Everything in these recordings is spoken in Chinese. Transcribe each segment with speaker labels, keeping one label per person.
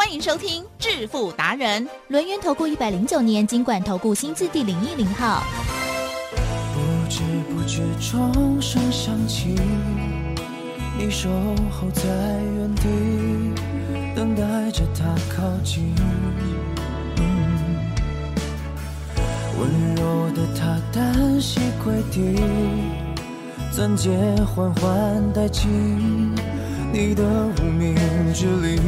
Speaker 1: 欢迎收听《致富达人》，
Speaker 2: 轮源投顾一百零九年金管投顾新字第零一零号。
Speaker 3: 不知不觉钟声响起，你守候在原地，等待着他靠近。温柔的他单膝跪地，钻戒缓缓戴进你的无名指里。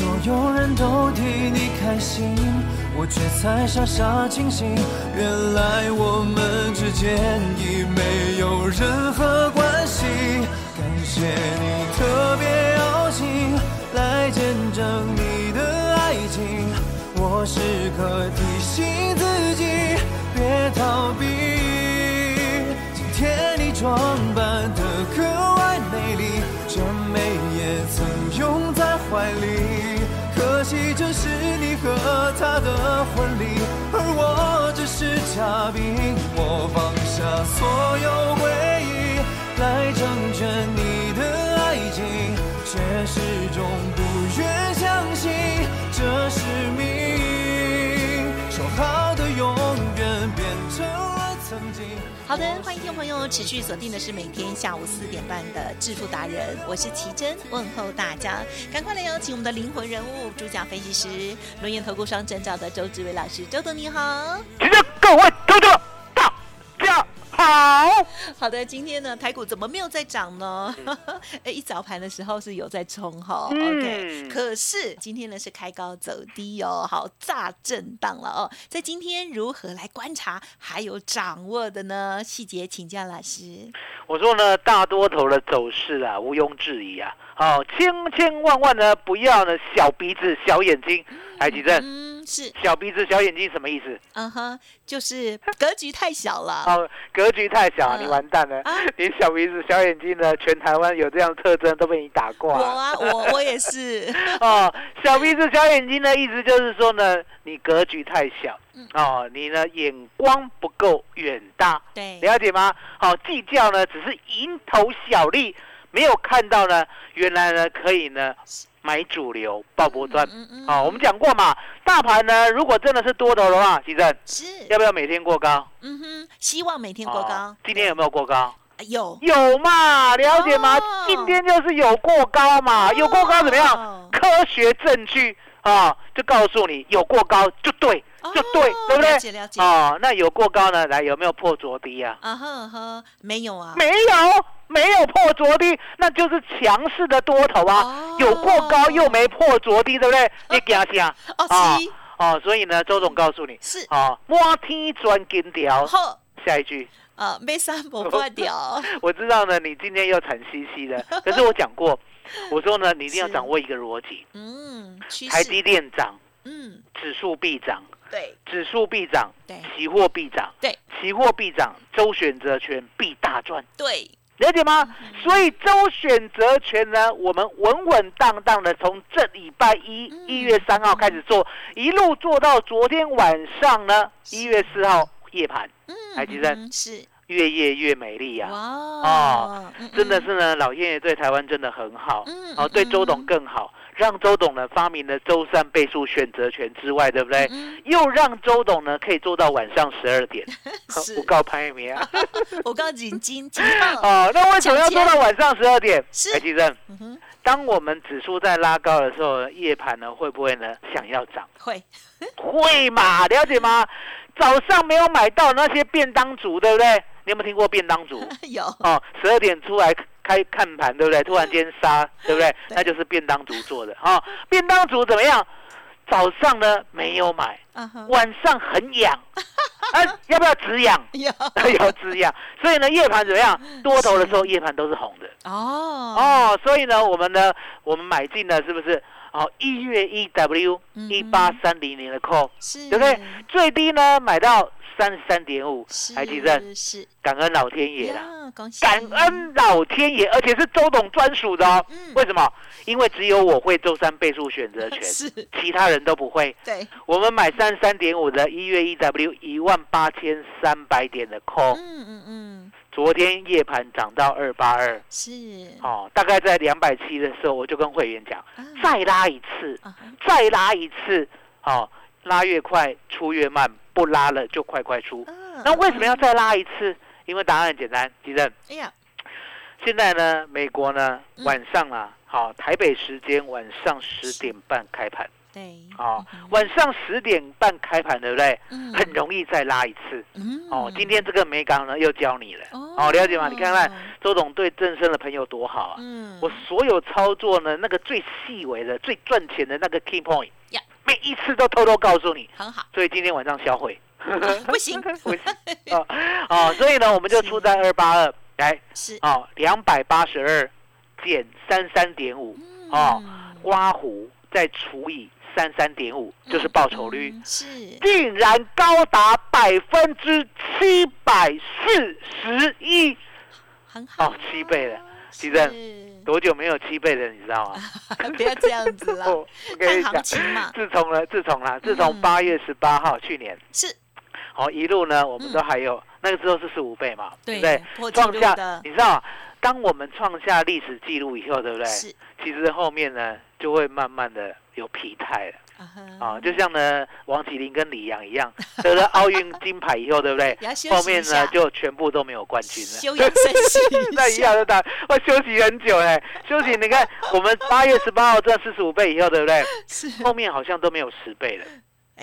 Speaker 3: 所有人都替你开心，我却才傻傻清醒。原来我们之间已没有任何关系。感谢你特别邀请来见证你的爱情，我时刻提醒自己别逃避。今天你装扮得格外美丽，这美也曾拥在怀里。可惜这是你和他的婚礼，而我只是嘉宾。我放下所有回忆，来成全你的爱情，却始终好的，
Speaker 1: 欢迎听众朋友持续锁定的是每天下午四点半的致富达人，我是奇珍，问候大家，赶快来邀请我们的灵魂人物主讲分析师，轮研投顾双证照的周志伟老师，周董你好，
Speaker 4: 奇珍各位周总大家。好
Speaker 1: 好的，今天呢，台股怎么没有在涨呢？哎，一早盘的时候是有在冲哈，OK，可是今天呢是开高走低哦，好炸震荡了哦。在今天如何来观察还有掌握的呢？细节请教老师。
Speaker 4: 我说呢，大多头的走势啊，毋庸置疑啊。好，千千万万呢，不要呢小鼻子小眼睛，来举证。
Speaker 1: 嗯，是
Speaker 4: 小鼻子小眼睛什么意思？
Speaker 1: 嗯哼，就是格局太小了。
Speaker 4: 哦，格局太小，你完蛋了。你小鼻子小眼睛的，全台湾有这样特征都被你打挂。
Speaker 1: 我啊，我我也是。
Speaker 4: 哦，小鼻子小眼睛的意思就是说呢，你格局太小。哦，你呢眼光不够远大。
Speaker 1: 对，
Speaker 4: 了解吗？好，计较呢只是蝇头小利。没有看到呢，原来呢可以呢买主流爆波段，好，我们讲过嘛，大盘呢如果真的是多头的话，其正
Speaker 1: 是
Speaker 4: 要不要每天过高？
Speaker 1: 嗯哼，希望每天过高。
Speaker 4: 今天有没有过高？
Speaker 1: 有
Speaker 4: 有嘛？了解吗？今天就是有过高嘛，有过高怎么样？科学证据啊，就告诉你有过高就对。就对，对不对？
Speaker 1: 了解了解。哦，
Speaker 4: 那有过高呢？来，有没有破昨低啊？
Speaker 1: 啊呵呵，没有啊。
Speaker 4: 没有，没有破昨低，那就是强势的多头啊。有过高又没破昨低，对不对？你惊啥？
Speaker 1: 哦，是。
Speaker 4: 哦，所以呢，周总告诉你，
Speaker 1: 是。
Speaker 4: 哦，摸天钻金条。
Speaker 1: 好，
Speaker 4: 下一句。
Speaker 1: 啊，没三不破掉。
Speaker 4: 我知道呢，你今天又惨兮兮的，可是我讲过，我说呢，你一定要掌握一个逻辑。
Speaker 1: 嗯，
Speaker 4: 台积电涨，
Speaker 1: 嗯，
Speaker 4: 指数必涨。
Speaker 1: 对，
Speaker 4: 指数必涨，
Speaker 1: 对，
Speaker 4: 期货必涨，
Speaker 1: 对，
Speaker 4: 期货必涨，周选择权必大赚，
Speaker 1: 对，
Speaker 4: 了解吗？所以周选择权呢，我们稳稳当当的从这礼拜一一月三号开始做，一路做到昨天晚上呢，一月四号夜盘，
Speaker 1: 嗯，
Speaker 4: 还记得？
Speaker 1: 是。
Speaker 4: 越夜越美丽呀，
Speaker 1: 哇，
Speaker 4: 哦，真的是呢，老天爷对台湾真的很好，嗯，哦，对周董更好。让周董呢发明了周三倍数选择权之外，对不对？又让周董呢可以做到晚上十二点，我告潘明啊！
Speaker 1: 我告金金金
Speaker 4: 哦，那为什么要做到晚上十二点？
Speaker 1: 是，
Speaker 4: 来，记正。当我们指数在拉高的时候，夜盘呢会不会呢想要涨？
Speaker 1: 会，
Speaker 4: 会嘛？了解吗？早上没有买到那些便当组，对不对？你有没有听过便当组？
Speaker 1: 有。
Speaker 4: 哦，十二点出来。开看盘对不对？突然间杀 对不对？那就是便当组做的哈。便当组怎么样？早上呢没有买，晚上很痒，啊，要不要止痒？
Speaker 1: 要
Speaker 4: 止痒。所以呢，夜盘怎么样？多头的时候夜盘都是红的。
Speaker 1: 哦
Speaker 4: 哦，所以呢，我们呢，我们买进了，是不是哦，一月一 W 一八三零零的 call，
Speaker 1: 是，
Speaker 4: 对不对？最低呢买到三十三点五，
Speaker 1: 还
Speaker 4: 记得？
Speaker 1: 是。
Speaker 4: 感恩老天爷啦，
Speaker 1: 恭喜
Speaker 4: 感恩老天爷，而且是周董专属的哦。为什么？因为只有我会周三倍数选择权，
Speaker 1: 是。
Speaker 4: 其他人都不会。
Speaker 1: 对，
Speaker 4: 我们买三十三点五的一月一 W 一万八千三百点的 call，
Speaker 1: 嗯嗯嗯，
Speaker 4: 昨天夜盘涨到二八二，
Speaker 1: 是。
Speaker 4: 哦，大概在两百七的时候，我就跟会员讲，再拉一次，再拉一次，哦，拉越快出越慢，不拉了就快快出。那为什么要再拉一次？因为答案很简单，吉正。哎呀，现在呢，美国呢晚上啊，好，台北时间晚上十点半开盘。
Speaker 1: 对，
Speaker 4: 哦，晚上十点半开盘，对不对？嗯，很容易再拉一次。嗯，哦，今天这个美港呢又教你了。哦，了解吗？你看看周董对正生的朋友多好啊。嗯，我所有操作呢，那个最细微的、最赚钱的那个 key point，每一次都偷偷告诉你。
Speaker 1: 很好。
Speaker 4: 所以今天晚上销毁。
Speaker 1: 不行，不行。
Speaker 4: 哦哦，所以呢，我们就出在二八二，来是哦，两百八十二减三三点五，哦，刮胡再除以。三三点五就是报酬率，
Speaker 1: 是
Speaker 4: 竟然高达百分之七百四十一，
Speaker 1: 很好
Speaker 4: 哦，七倍了，其实多久没有七倍了？你知道吗？
Speaker 1: 不要这样子了，我跟你讲，
Speaker 4: 自从了，自从了，自从八月十八号去年
Speaker 1: 是，
Speaker 4: 好一路呢，我们都还有那个时候是十五倍嘛，
Speaker 1: 对
Speaker 4: 不对？创下，你知道，当我们创下历史记录以后，对不对？是，其实后面呢就会慢慢的。有疲态了啊，就像呢，王麒麟跟李阳一样，得了奥运金牌以后，对不对？后面呢就全部都没有冠军了。
Speaker 1: 休养生息，
Speaker 4: 那一样的打，我休息很久哎，休息。你看，我们八月十八号赚四十五倍以后，对不对？是。后面好像都没有十倍了。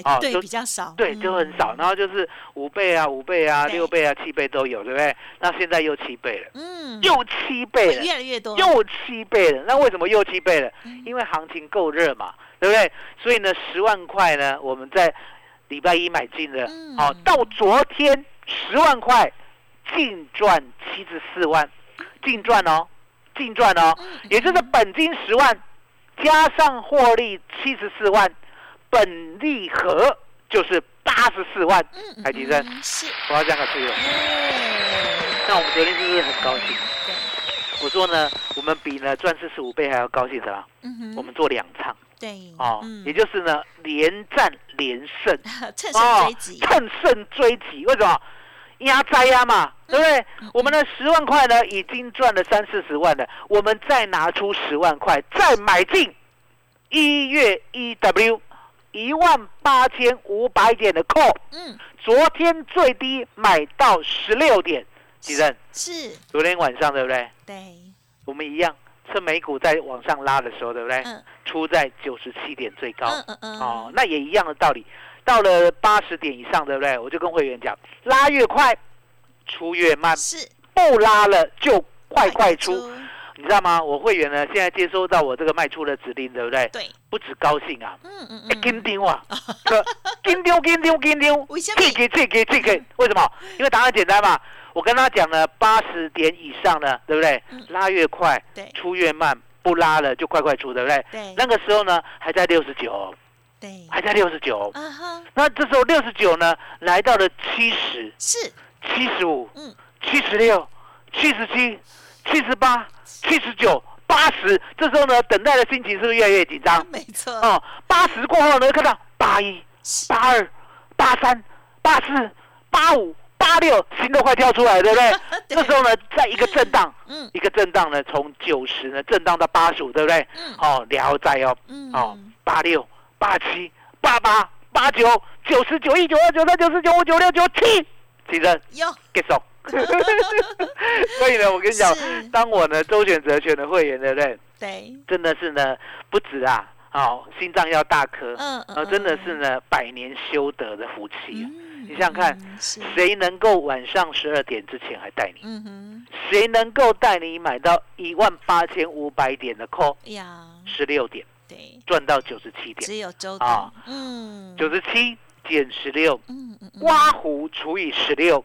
Speaker 1: 啊，对，比较少。
Speaker 4: 对，就很少。然后就是五倍啊，五倍啊，六倍啊，七倍都有，对不对？那现在又七倍了。嗯。又七倍了。
Speaker 1: 越来越多。
Speaker 4: 又七倍了。那为什么又七倍了？因为行情够热嘛。对不对？所以呢，十万块呢，我们在礼拜一买进的，好，到昨天十万块净赚七十四万，净赚哦，净赚哦，也就是本金十万加上获利七十四万，本利和就是八十四万，海提升，我要这样的持有。那我们昨天是不是很高兴？我说呢，我们比呢赚四十五倍还要高兴的啦。我们做两场。
Speaker 1: 对，
Speaker 4: 哦，也就是呢，连战连胜，
Speaker 1: 趁胜追击，
Speaker 4: 趁胜追击。为什么？压灾压嘛，对不对？我们的十万块呢，已经赚了三四十万了，我们再拿出十万块，再买进一月一 W 一万八千五百点的 call。嗯，昨天最低买到十六点，几任？
Speaker 1: 是
Speaker 4: 昨天晚上，对不对？
Speaker 1: 对，
Speaker 4: 我们一样。趁美股在往上拉的时候，对不对？出在九十七点最高，哦，那也一样的道理。到了八十点以上，对不对？我就跟会员讲，拉越快，出越慢，
Speaker 1: 是
Speaker 4: 不拉了就快快出，你知道吗？我会员呢，现在接收到我这个卖出的指令，对不对？
Speaker 1: 对，
Speaker 4: 不止高兴啊，嗯嗯嗯，跟丢啊，跟丢跟丢跟丢，这个这个这个，为什么？因为答案简单嘛。我跟他讲了，八十点以上呢，对不对？拉越快，出越慢，不拉了就快快出，对不对？
Speaker 1: 对。
Speaker 4: 那个时候呢，还在六十九，
Speaker 1: 对，
Speaker 4: 还在六十九。啊哈。那这时候六十九呢，来到了七十，
Speaker 1: 是，
Speaker 4: 七十五，嗯，七十六，七十七，七十八，七十九，八十。这时候呢，等待的心情是不是越来越紧张？
Speaker 1: 没错。哦，
Speaker 4: 八十过后呢，看到八一、八二、八三、八四、八五。八六心都快跳出来，对不 对？这时候呢，在一个震荡，嗯，一个震荡呢，从九十呢震荡到八十五，对不对？嗯，哦，聊在哦，嗯，哦，八六、八七、八八、八九、九十九、一九二、九三、九四、九五、九六、九七，起人？
Speaker 1: 有
Speaker 4: ，get 手。所以呢，我跟你讲，当我呢周选择选的会员，对不对？
Speaker 1: 对，
Speaker 4: 真的是呢，不止啊，哦，心脏要大颗，嗯嗯，真的是呢，百年修得的福气。你想想看，谁能够晚上十二点之前还带你？谁能够带你买到一万八千五百点的 call？呀，十六点，
Speaker 1: 对，
Speaker 4: 赚到九十七点，
Speaker 1: 只有周啊，嗯，
Speaker 4: 九十七减十六，嗯嗯，刮胡除以十六，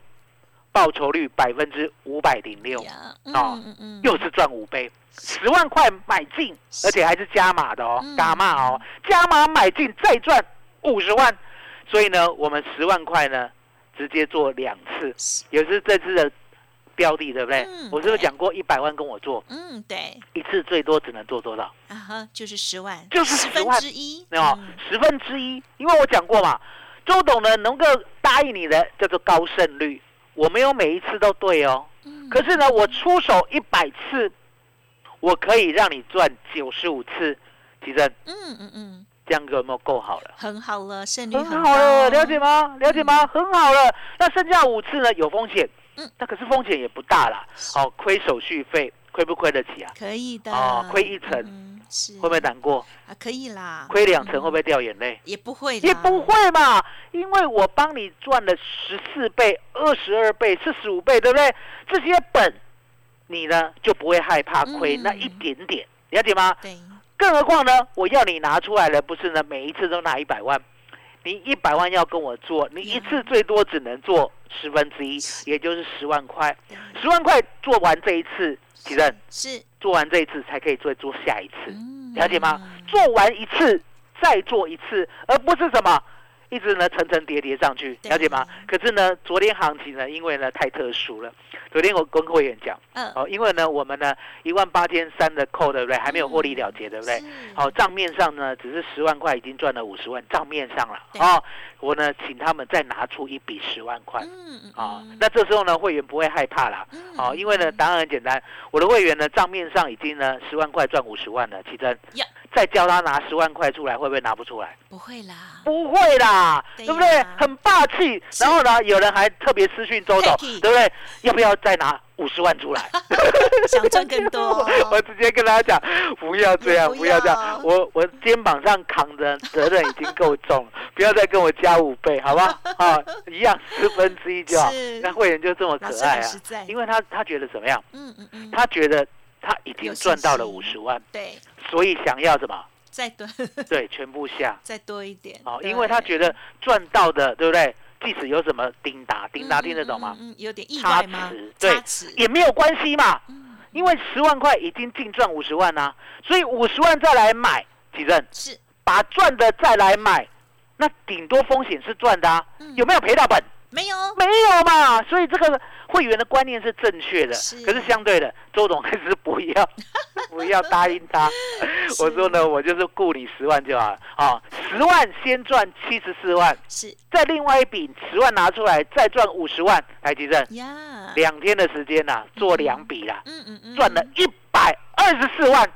Speaker 4: 报酬率百分之五百零六，
Speaker 2: 哦，
Speaker 4: 又是赚五倍，十万块买进，而且还是加码的哦，加码哦，加码买进再赚五十万，所以呢，我们十万块呢直接做两次，也是这次的标的，对不对？我是不是讲过一百万跟我做？
Speaker 2: 嗯，对，
Speaker 4: 一次最多只能做多少？
Speaker 2: 啊哈，就是十万，
Speaker 4: 就是十
Speaker 2: 分之一，
Speaker 4: 没有十分之一，因为我讲过嘛，周董呢能够答应你的叫做高胜率。我没有每一次都对哦，可是呢，我出手一百次，我可以让你赚九十五次，吉正。嗯嗯嗯，这样有没有够好了？
Speaker 2: 很好了，胜率
Speaker 4: 很好了，了解吗？了解吗？很好了。那剩下五次呢？有风险，嗯，那可是风险也不大啦。好，亏手续费，亏不亏得起啊？
Speaker 2: 可以的。哦，
Speaker 4: 亏一层。会不会难过
Speaker 2: 啊？可以啦。
Speaker 4: 亏两成会不会掉眼泪？
Speaker 2: 也不会，
Speaker 4: 也不会嘛，因为我帮你赚了十四倍、二十二倍、四十五倍，对不对？这些本，你呢就不会害怕亏那一点点，了解吗？
Speaker 2: 对。
Speaker 4: 更何况呢，我要你拿出来的，不是呢？每一次都拿一百万，你一百万要跟我做，你一次最多只能做十分之一，也就是十万块。十万块做完这一次。其实
Speaker 2: 是
Speaker 4: 做完这一次才可以再做下一次，了解吗？做完一次再做一次，而不是什么一直呢层层叠叠上去，了解吗？可是呢，昨天行情呢，因为呢太特殊了。昨天我跟会员讲，嗯哦，因为呢我们呢一万八千三的扣，对不对？还没有获利了结，对不对？好，账面上呢只是十万块，已经赚了五十万，账面上了啊。我呢请他们再拿出一笔十万块，啊，那这时候呢会员不会害怕啦，啊，因为呢答案很简单，我的会员呢账面上已经呢十万块赚五十万了，奇珍。再叫他拿十万块出来，会不会拿不出来？
Speaker 2: 不会啦，
Speaker 4: 不会啦，对不对？很霸气。然后呢，有人还特别私讯周董，对不对？要不要再拿五十万出来？
Speaker 2: 想赚更多。
Speaker 4: 我直接跟他讲，不要这样，不要这样。我我肩膀上扛的责任已经够重了，不要再跟我加五倍，好吧？啊，一样十分之一就好。那会员就这么可爱啊，因为他他觉得怎么样？嗯嗯嗯，他觉得。他已经赚到了五十万，
Speaker 2: 对，
Speaker 4: 所以想要什么？
Speaker 2: 再多，
Speaker 4: 对，全部下，
Speaker 2: 再多一点。
Speaker 4: 哦，因为他觉得赚到的，对不对？即使有什么叮达，叮达听得懂吗？
Speaker 2: 嗯，有点意外吗？
Speaker 4: 对，也没有关系嘛。嗯，因为十万块已经净赚五十万啊，所以五十万再来买，几任
Speaker 2: 是
Speaker 4: 把赚的再来买，那顶多风险是赚的啊，有没有赔到本？
Speaker 2: 没有，
Speaker 4: 没有嘛，所以这个会员的观念是正确的。可是相对的，周总还是不要，不要答应他。我说呢，我就是雇你十万就好了。啊，十万先赚七十四万，
Speaker 2: 是。
Speaker 4: 再另外一笔十万拿出来，再赚五十万，来吉正。呀。两天的时间呐，做两笔啦。嗯嗯嗯。赚了一百二十四万。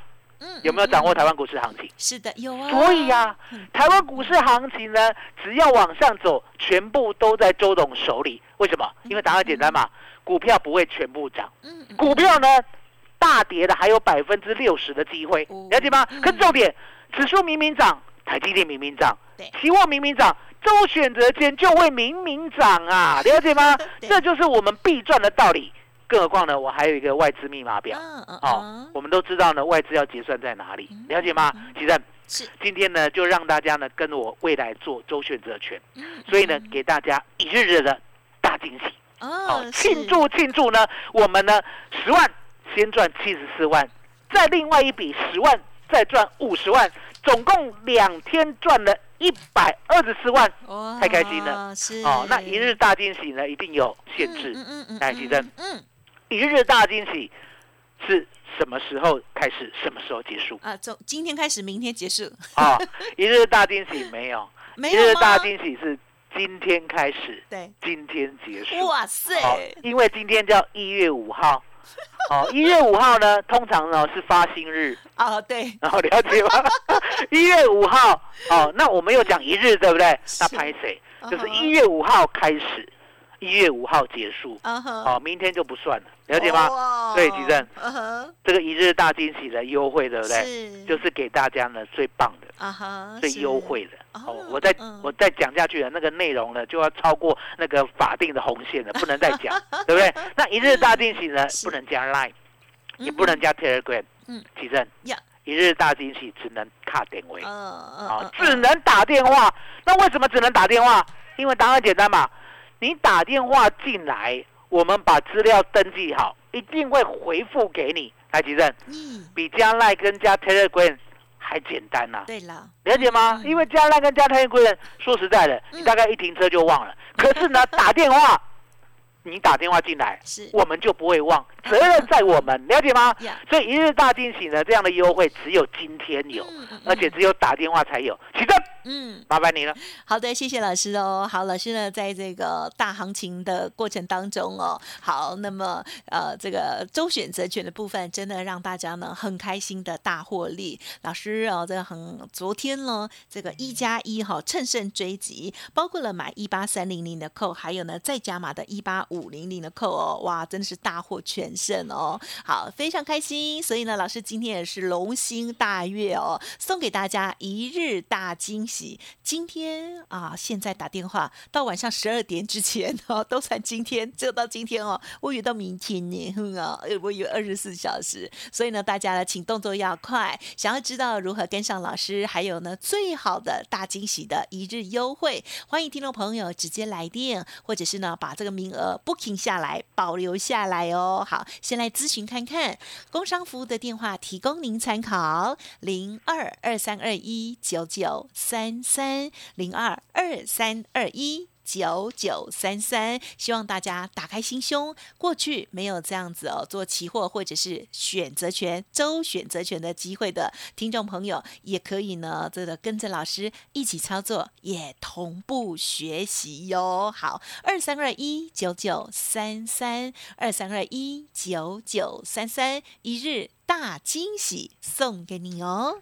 Speaker 4: 有没有掌握台湾股市行情？
Speaker 2: 是的，有啊。
Speaker 4: 所以啊，台湾股市行情呢，只要往上走，全部都在周董手里。为什么？因为答案简单嘛，股票不会全部涨。嗯。股票呢，大跌的还有百分之六十的机会，了解吗？可是重点，指数明明涨，台积电明明涨，期货明明涨，周选择权就会明明涨啊，了解吗？这就是我们必赚的道理。更何况呢，我还有一个外资密码表，哦，我们都知道呢，外资要结算在哪里，了解吗？其实是。今天呢，就让大家呢跟我未来做周选择权，所以呢，给大家一日日的大惊喜。哦，庆祝庆祝呢，我们呢十万先赚七十四万，再另外一笔十万再赚五十万，总共两天赚了一百二十四万，太开心了，
Speaker 2: 是。哦，
Speaker 4: 那一日大惊喜呢，一定有限制，嗯嗯嗯，来，奇珍，嗯。一日大惊喜是什么时候开始？什么时候结束？
Speaker 2: 啊，从今天开始，明天结束。
Speaker 4: 啊，一日大惊喜没有，一日大惊喜是今天开始，
Speaker 2: 对，
Speaker 4: 今天结束。
Speaker 2: 哇塞！
Speaker 4: 因为今天叫一月五号。哦，一月五号呢，通常呢是发薪日。
Speaker 2: 哦，对。
Speaker 4: 然后了解吗？一月五号，哦，那我们又讲一日，对不对？那拍谁？就是一月五号开始。一月五号结束，好，明天就不算了，了解吗？对，吉正，这个一日大惊喜的优惠，对不对？就是给大家呢最棒的，最优惠的。哦，我再我再讲下去了那个内容呢，就要超过那个法定的红线了，不能再讲，对不对？那一日大惊喜呢，不能加 Line，也不能加 Telegram。嗯，吉正，一日大惊喜只能卡点位，哦，只能打电话。那为什么只能打电话？因为答案简单嘛。你打电话进来，我。我们把资料登记好，一定会回复给你。台积电，嗯，比加赖跟加 Telegram 还简单呐。
Speaker 1: 对了，
Speaker 4: 了解吗？因为加赖跟加 Telegram，说实在的，你大概一停车就忘了。可是呢，打电话。你打电话进来，是我们就不会忘，责任在我们，了解吗？所以一日大惊喜呢，这样的优惠只有今天有，而且只有打电话才有。起正。嗯，麻烦你了。
Speaker 1: 好的，谢谢老师哦。好，老师呢，在这个大行情的过程当中哦，好，那么呃，这个周选择权的部分，真的让大家呢很开心的大获利。老师哦，这个很昨天呢，这个一加一哈，趁胜追击，包括了买一八三零零的扣，还有呢再加码的一八五零零的扣哦，哇，真的是大获全胜哦。好，非常开心。所以呢，老师今天也是龙心大悦哦，送给大家一日大惊喜。今天啊，现在打电话到晚上十二点之前哦，都算今天，只有到今天哦，我以为到明天呢哼啊，我以为二十四小时，所以呢，大家呢，请动作要快，想要知道如何跟上老师，还有呢，最好的大惊喜的一日优惠，欢迎听众朋友直接来电，或者是呢，把这个名额 booking 下来，保留下来哦。好，先来咨询看看工商服务的电话，提供您参考零二二三二一九九三。三三零二二三二一九九三三，希望大家打开心胸。过去没有这样子哦，做期货或者是选择权周选择权的机会的听众朋友，也可以呢，这个跟着老师一起操作，也同步学习哟。好，二三二一九九三三二三二一九九三三，一日大惊喜送给你哦。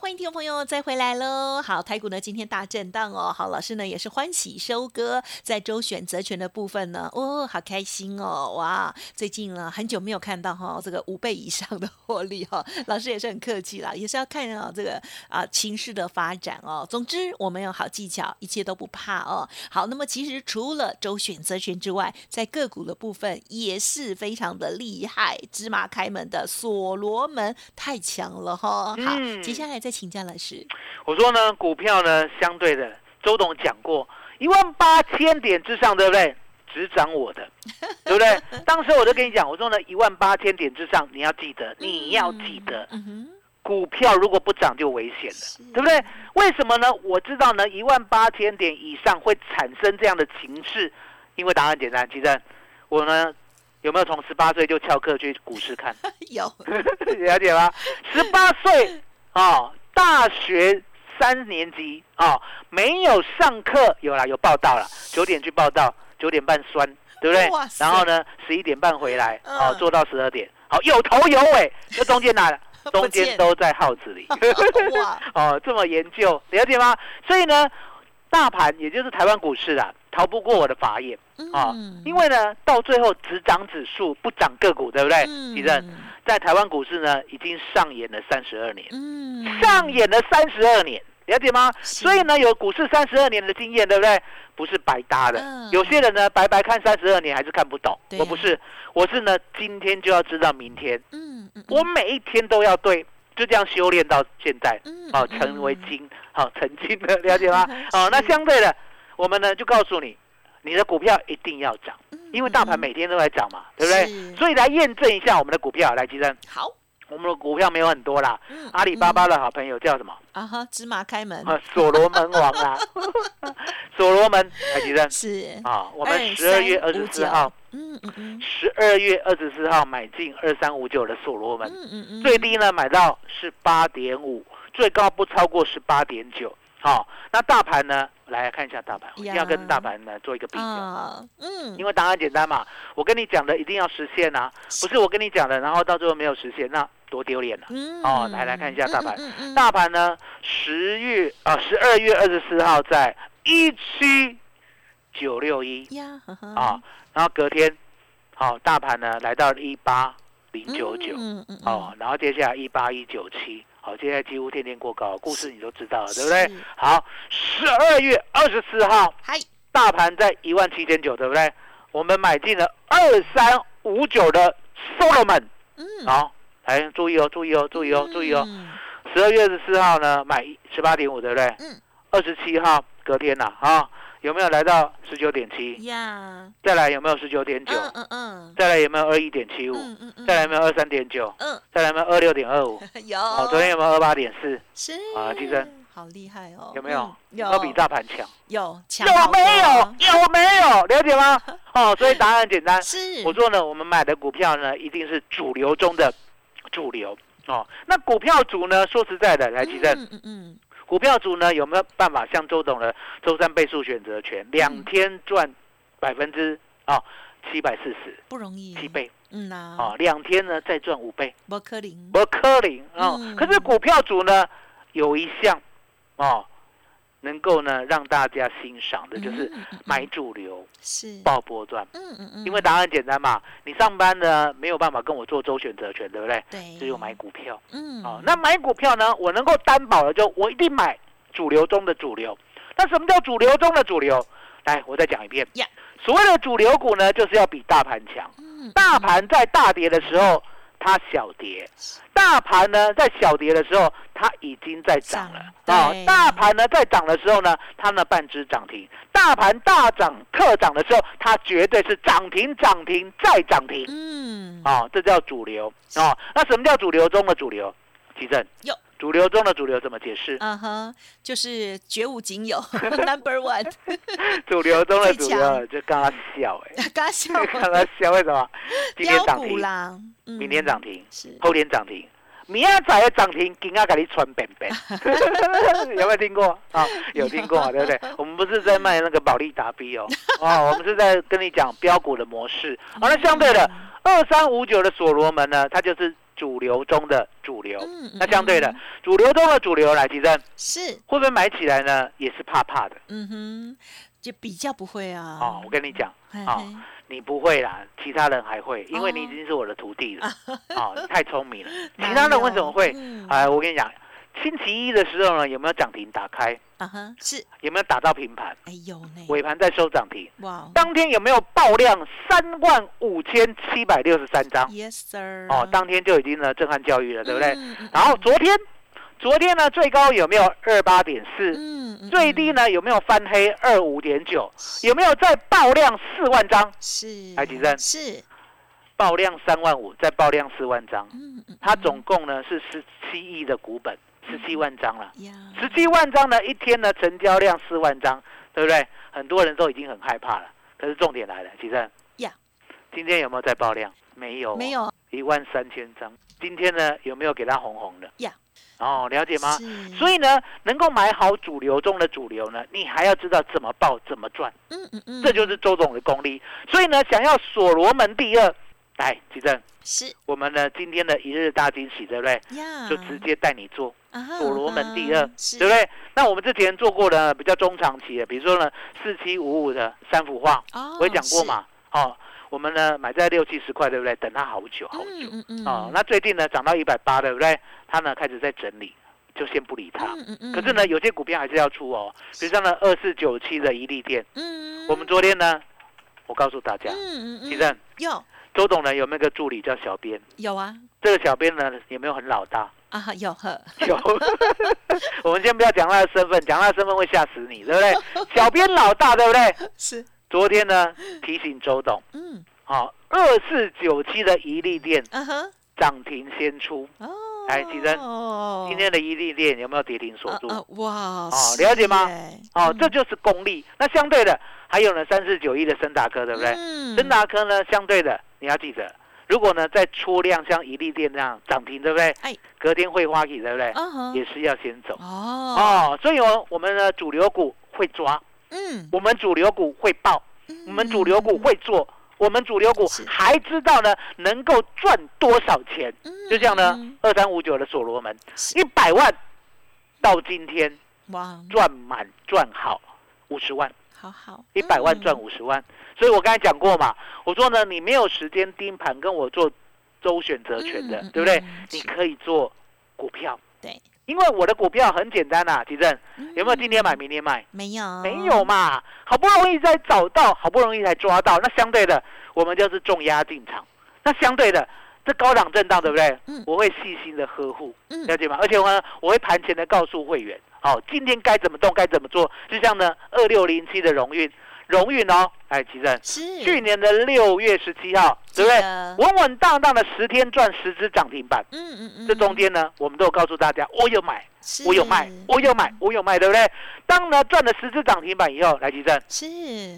Speaker 1: 欢迎听众朋友再回来喽！好，台股呢今天大震荡哦。好，老师呢也是欢喜收割，在周选择权的部分呢，哦，好开心哦！哇，最近呢很久没有看到哈这个五倍以上的获利哈。老师也是很客气啦，也是要看啊这个啊情势的发展哦。总之我们有好技巧，一切都不怕哦。好，那么其实除了周选择权之外，在个股的部分也是非常的厉害，芝麻开门的所罗门太强了哈。好，接下来再。请教老师，
Speaker 4: 我说呢，股票呢，相对的，周董讲过，一万八千点之上，对不对？只涨我的，对不对？当时我就跟你讲，我说呢，一万八千点之上，你要记得，你要记得，股票如果不涨就危险了，对不对？为什么呢？我知道呢，一万八千点以上会产生这样的情势，因为答案简单，其实我呢，有没有从十八岁就翘课去股市看？
Speaker 1: 有，
Speaker 4: 了解吗？十八岁啊。大学三年级啊，没有上课，有啦，有报道了，九点去报道，九点半酸，对不对？然后呢，十一点半回来，哦，做到十二点，好，有头有尾，这中间哪？中间都在耗子里。哇，哦，这么研究，了解吗？所以呢，大盘也就是台湾股市啊，逃不过我的法眼啊，因为呢，到最后只涨指数，不涨个股，对不对？地震。在台湾股市呢，已经上演了三十二年，嗯，上演了三十二年，了解吗？所以呢，有股市三十二年的经验，对不对？不是白搭的。有些人呢，白白看三十二年还是看不懂。我不是，我是呢，今天就要知道明天。嗯嗯，我每一天都要对，就这样修炼到现在，哦，成为精，好成精的，了解吗？哦，那相对的，我们呢就告诉你，你的股票一定要涨。因为大盘每天都在涨嘛，对不对？所以来验证一下我们的股票，来吉生。
Speaker 1: 好，
Speaker 4: 我们的股票没有很多啦。阿里巴巴的好朋友叫什么？
Speaker 1: 啊哈，芝麻开门。
Speaker 4: 啊，所罗门王啊，所罗门，来吉生。
Speaker 1: 是
Speaker 4: 啊，我们十二月二十四号，嗯嗯嗯，十二月二十四号买进二三五九的所罗门，嗯嗯嗯，最低呢买到是八点五，最高不超过十八点九。好，那大盘呢？来看一下大盘，一定要跟大盘呢做一个比较。嗯，因为答案简单嘛，我跟你讲的一定要实现啊，不是我跟你讲的，然后到最后没有实现，那多丢脸了。哦，来来看一下大盘，大盘呢，十月啊，十二月二十四号在一七九六一。
Speaker 1: 呀，
Speaker 4: 啊，然后隔天，好，大盘呢来到一八零九九，哦，然后接下来一八一九七，好，现在几乎天天过高，故事你都知道了，对不对？好，十二月二十四号，
Speaker 1: 嗨，
Speaker 4: 大盘在一万七千九，对不对？我们买进了二三五九的 Solomon，
Speaker 1: 嗯，
Speaker 4: 好，来注意哦，注意哦，注意哦，注意哦。十二月二十四号呢，买十八点五，对不对？
Speaker 1: 嗯。
Speaker 4: 二十七号隔天呐，啊，有没有来到十九点七？
Speaker 1: 呀。
Speaker 4: 再来有没有十九点九？
Speaker 1: 嗯嗯嗯。
Speaker 4: 再来有没有二一点七五？
Speaker 1: 嗯嗯嗯。
Speaker 4: 再来有没有二三点九？
Speaker 1: 嗯。
Speaker 4: 再来有没有二六点二五？
Speaker 1: 有。
Speaker 4: 哦，昨天有没有二八点四？
Speaker 1: 是。
Speaker 4: 啊，提升。
Speaker 1: 好厉害哦！
Speaker 4: 有没有？
Speaker 1: 有。
Speaker 4: 要比大盘强？
Speaker 1: 有。强。
Speaker 4: 有没有？有没有？了解吗？哦，所以答案很简单。
Speaker 1: 是。
Speaker 4: 我说呢，我们买的股票呢，一定是主流中的主流。哦，那股票组呢？说实在的，来提正。嗯嗯嗯。股票组呢有没有办法像周董的周三倍数选择权，两天赚百分之啊七百四十？
Speaker 1: 不容易。
Speaker 4: 七倍。
Speaker 1: 嗯呐。
Speaker 4: 啊，两天呢再赚五倍。
Speaker 1: 不可能。
Speaker 4: 不可能啊！可是股票组呢有一项哦。能够呢让大家欣赏的就是买主流
Speaker 1: 是
Speaker 4: 报波段，嗯嗯嗯，因为答案简单嘛，你上班呢没有办法跟我做周选择权，对不对？
Speaker 1: 对，
Speaker 4: 只有买股票，嗯，哦，那买股票呢，我能够担保的就我一定买主流中的主流。那什么叫主流中的主流？来，我再讲一遍，所谓的主流股呢，就是要比大盘强。大盘在大跌的时候。它小跌，大盘呢在小跌的时候，它已经在涨了啊。大盘呢在涨的时候呢，它呢半只涨停。大盘大涨特涨的时候，它绝对是涨停涨停再涨停。嗯，啊，这叫主流啊。那什么叫主流中的主流？奇正。有。主流中的主流怎么解释？
Speaker 1: 嗯哼，就是绝无仅有，Number One。
Speaker 4: 主流中的主流，就刚刚笑哎，
Speaker 1: 刚刚笑，
Speaker 4: 刚刚笑，为什么？今天涨停
Speaker 1: 啦，
Speaker 4: 明天涨停，后天涨停，明仔载的涨停，今仔给你穿便便。有没有听过啊？有听过，对不对？我们不是在卖那个保利达 B 哦，哦，我们是在跟你讲标股的模式。好，那相对的，二三五九的所罗门呢，它就是。主流中的主流，那相对的，主流中的主流来提升，
Speaker 1: 是
Speaker 4: 会不会买起来呢？也是怕怕的。
Speaker 1: 嗯哼，就比较不会啊。
Speaker 4: 哦，我跟你讲，哦，你不会啦，其他人还会，因为你已经是我的徒弟了。哦，你太聪明了，其他人为什么会？哎，我跟你讲。星期一的时候呢，有没有涨停打开？啊哈，是有没有打到平盘？哎有呢。尾盘在收涨停。哇！当天有没有爆量三万五千七百六十三张
Speaker 1: ？Yes sir。
Speaker 4: 哦，当天就已经呢震撼教育了，对不对？然后昨天，昨天呢最高有没有二八点四？嗯。最低呢有没有翻黑二五点九？有没有再爆量四万张？
Speaker 1: 是。
Speaker 4: 还几张？
Speaker 1: 是。
Speaker 4: 爆量三万五，再爆量四万张。它总共呢是十七亿的股本。十七万张了，十七万张呢，一天呢成交量四万张，对不对？很多人都已经很害怕了。可是重点来了，其实，呀，今天有没有在爆量？没有，
Speaker 1: 没有，
Speaker 4: 一万三千张。今天呢有没有给它红红的？呀，哦，了解吗？所以呢，能够买好主流中的主流呢，你还要知道怎么报，怎么赚。嗯嗯嗯，这就是周总的功力。所以呢，想要所罗门第二。来，吉正，
Speaker 1: 是
Speaker 4: 我们呢今天的一日大惊喜，对不对？就直接带你做所罗门第二，对不对？那我们之前做过的比较中长期的，比如说呢四七五五的三幅画，我也讲过嘛。哦，我们呢买在六七十块，对不对？等它好久好久。嗯嗯哦，那最近呢涨到一百八，对不对？它呢开始在整理，就先不理它。可是呢有些股票还是要出哦，比如像呢二四九七的一利店。嗯我们昨天呢，我告诉大家，嗯嗯吉正有。周董呢有没有个助理叫小编？
Speaker 1: 有啊。
Speaker 4: 这个小编呢有没有很老大？
Speaker 1: 啊，有呵。
Speaker 4: 有。我们先不要讲他的身份，讲他的身份会吓死你，对不对？小编老大，对不对？
Speaker 1: 是。
Speaker 4: 昨天呢提醒周董，嗯，好，二四九七的一利店，嗯哼，涨停先出。哦。来，起身。哦。今天的宜利店有没有跌停锁住？哇。哦，了解吗？哦，这就是功力。那相对的。还有呢，三四九一的森达科，对不对？森达科呢，相对的，你要记得，如果呢在出量像一利店那样涨停，对不对？哎，隔天会花起，对不对？也是要先走。哦。哦，所以哦，我们的主流股会抓，嗯，我们主流股会爆，我们主流股会做，我们主流股还知道呢能够赚多少钱。就这样呢，二三五九的所罗门，一百万到今天哇。赚满赚好五十万。
Speaker 1: 好好，
Speaker 4: 一百万赚五十万。所以我刚才讲过嘛，我说呢，你没有时间盯盘跟我做周选择权的，对不对？你可以做股票，
Speaker 1: 对，
Speaker 4: 因为我的股票很简单呐，吉正，有没有今天买明天卖？
Speaker 1: 没有，
Speaker 4: 没有嘛，好不容易才找到，好不容易才抓到，那相对的，我们就是重压进场，那相对的。这高档震荡，对不对？嗯，我会细心的呵护，了解吗？而且呢，我会盘前的告诉会员，好，今天该怎么动，该怎么做。就像呢，二六零七的荣运，荣运哦，哎，奇正，
Speaker 1: 是
Speaker 4: 去年的六月十七号，对不对？稳稳当当的十天赚十只涨停板，嗯嗯嗯，这中间呢，我们都有告诉大家，我有买。我有卖，我有买，我有卖，对不对？当呢赚了十只涨停板以后，来吉正，
Speaker 1: 是，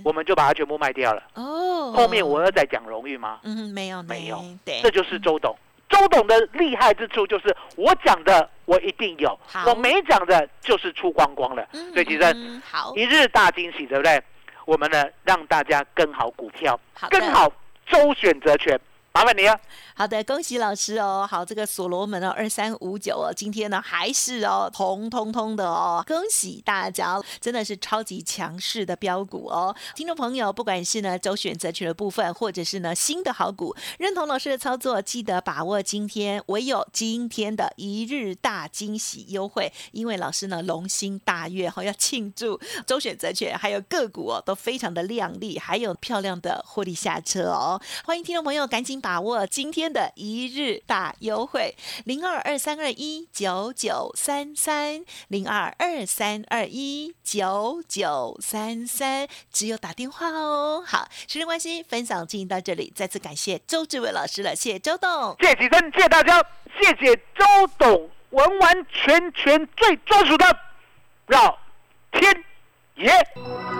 Speaker 4: 我们就把它全部卖掉了。哦，后面我要再讲荣誉吗？
Speaker 1: 嗯，没有，
Speaker 4: 没有，
Speaker 1: 对，
Speaker 4: 这就是周董。周董的厉害之处就是我讲的我一定有，我没讲的就是出光光了。所以吉生，
Speaker 1: 好，
Speaker 4: 一日大惊喜，对不对？我们呢让大家跟好股票，跟好周选择权。麻烦你啊！
Speaker 1: 好的，恭喜老师哦。好，这个所罗门哦，二三五九哦，今天呢还是哦红彤彤的哦，恭喜大家，真的是超级强势的标股哦。听众朋友，不管是呢走选择权的部分，或者是呢新的好股，认同老师的操作，记得把握今天唯有今天的一日大惊喜优惠，因为老师呢龙心大悦哈，要庆祝周选择权还有个股哦都非常的亮丽，还有漂亮的获利下车哦。欢迎听众朋友赶紧。把握今天的一日大优惠，零二二三二一九九三三，零二二三二一九九三三，只有打电话哦。好，时间关系，分享进行到这里，再次感谢周志伟老师了，谢谢周董，
Speaker 4: 谢谢真，谢谢大家，谢谢周董，完完全全最专属的绕天爷。